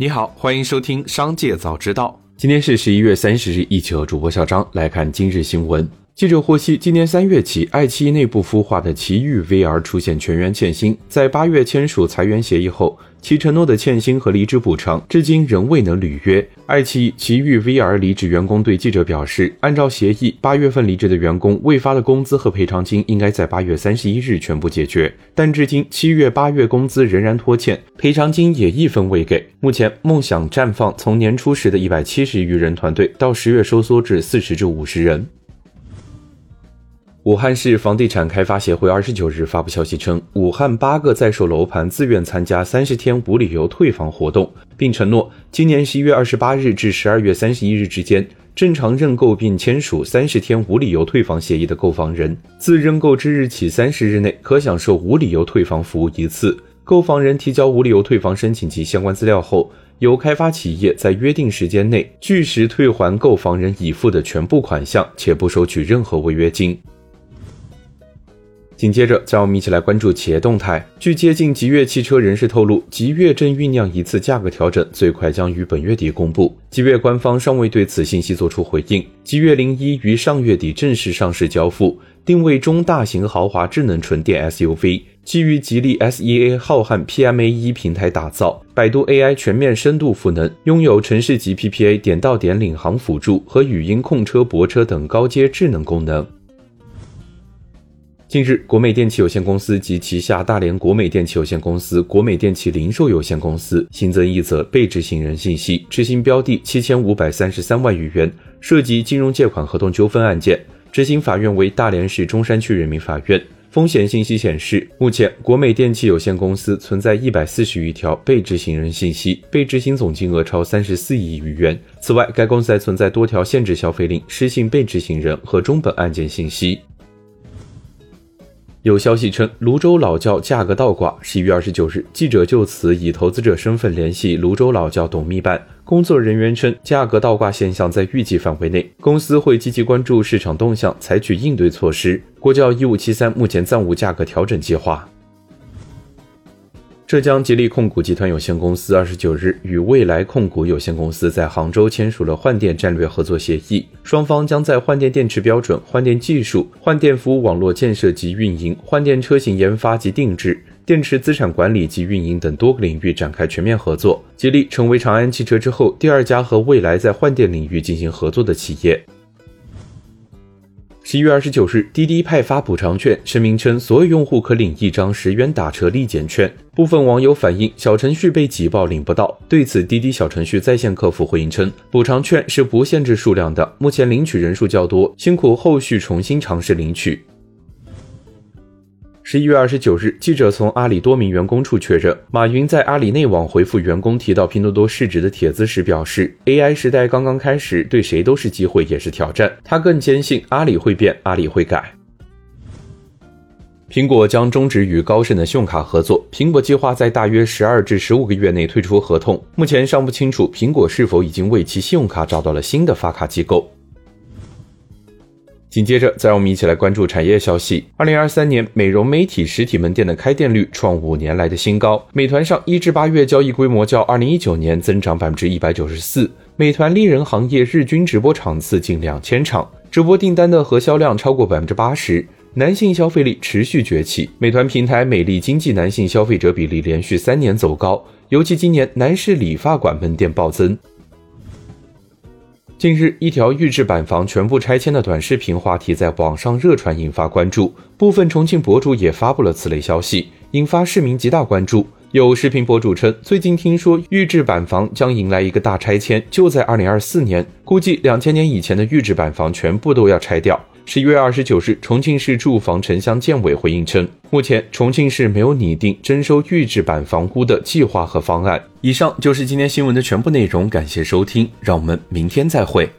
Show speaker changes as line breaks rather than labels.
你好，欢迎收听《商界早知道》。今天是十一月三十日，一起和主播小张来看今日新闻。记者获悉，今年三月起，爱奇艺内部孵化的奇遇 VR 出现全员欠薪，在八月签署裁员协议后，其承诺的欠薪和离职补偿至今仍未能履约。爱奇艺奇遇 VR 离职员工对记者表示，按照协议，八月份离职的员工未发的工资和赔偿金应该在八月三十一日全部解决，但至今七月、八月工资仍然拖欠，赔偿金也一分未给。目前，梦想绽放从年初时的一百七十余人团队，到十月收缩至四十至五十人。武汉市房地产开发协会二十九日发布消息称，武汉八个在售楼盘自愿参加三十天无理由退房活动，并承诺今年十一月二十八日至十二月三十一日之间，正常认购并签署三十天无理由退房协议的购房人，自认购之日起三十日内可享受无理由退房服务一次。购房人提交无理由退房申请及相关资料后，由开发企业在约定时间内据实退还购房人已付的全部款项，且不收取任何违约金。紧接着，让我们一起来关注企业动态。据接近极越汽车人士透露，极越正酝酿一次价格调整，最快将于本月底公布。极越官方尚未对此信息作出回应。极越零一于上月底正式上市交付，定位中大型豪华智能纯电 SUV，基于吉利 SEA 浩瀚 PMA 平台打造，百度 AI 全面深度赋能，拥有城市级 PPA 点到点领航辅助和语音控车泊车等高阶智能功能。近日，国美电器有限公司及旗下大连国美电器有限公司、国美电器零售有限公司新增一则被执行人信息，执行标的七千五百三十三万余元，涉及金融借款合同纠纷案件，执行法院为大连市中山区人民法院。风险信息显示，目前国美电器有限公司存在一百四十余条被执行人信息，被执行总金额超三十四亿余元。此外，该公司还存在多条限制消费令、失信被执行人和中本案件信息。有消息称，泸州老窖价格倒挂。十一月二十九日，记者就此以投资者身份联系泸州老窖董秘办，工作人员称，价格倒挂现象在预计范围内，公司会积极关注市场动向，采取应对措施。国窖一五七三目前暂无价格调整计划。浙江吉利控股集团有限公司二十九日与未来控股有限公司在杭州签署了换电战略合作协议，双方将在换电电池标准、换电技术、换电服务网络建设及运营、换电车型研发及定制、电池资产管理及运营等多个领域展开全面合作。吉利成为长安汽车之后第二家和未来在换电领域进行合作的企业。七月二十九日，滴滴派发补偿券，声明称所有用户可领一张十元打车立减券。部分网友反映小程序被挤爆领不到，对此滴滴小程序在线客服回应称，补偿券是不限制数量的，目前领取人数较多，辛苦后续重新尝试领取。十一月二十九日，记者从阿里多名员工处确认，马云在阿里内网回复员工提到拼多多市值的帖子时表示：“AI 时代刚刚开始，对谁都是机会，也是挑战。他更坚信阿里会变，阿里会改。”苹果将终止与高盛的信用卡合作，苹果计划在大约十二至十五个月内退出合同。目前尚不清楚苹果是否已经为其信用卡找到了新的发卡机构。紧接着，再让我们一起来关注产业消息。二零二三年，美容美体实体门店的开店率创五年来的新高。美团上一至八月交易规模较二零一九年增长百分之一百九十四。美团丽人行业日均直播场次近两千场，直播订单的核销量超过百分之八十。男性消费力持续崛起，美团平台美丽经济男性消费者比例连续三年走高，尤其今年男士理发馆门店暴增。近日，一条预制板房全部拆迁的短视频话题在网上热传，引发关注。部分重庆博主也发布了此类消息，引发市民极大关注。有视频博主称，最近听说预制板房将迎来一个大拆迁，就在二零二四年，估计两千年以前的预制板房全部都要拆掉。十一月二十九日，重庆市住房城乡建委回应称，目前重庆市没有拟定征收预制板房屋的计划和方案。以上就是今天新闻的全部内容，感谢收听，让我们明天再会。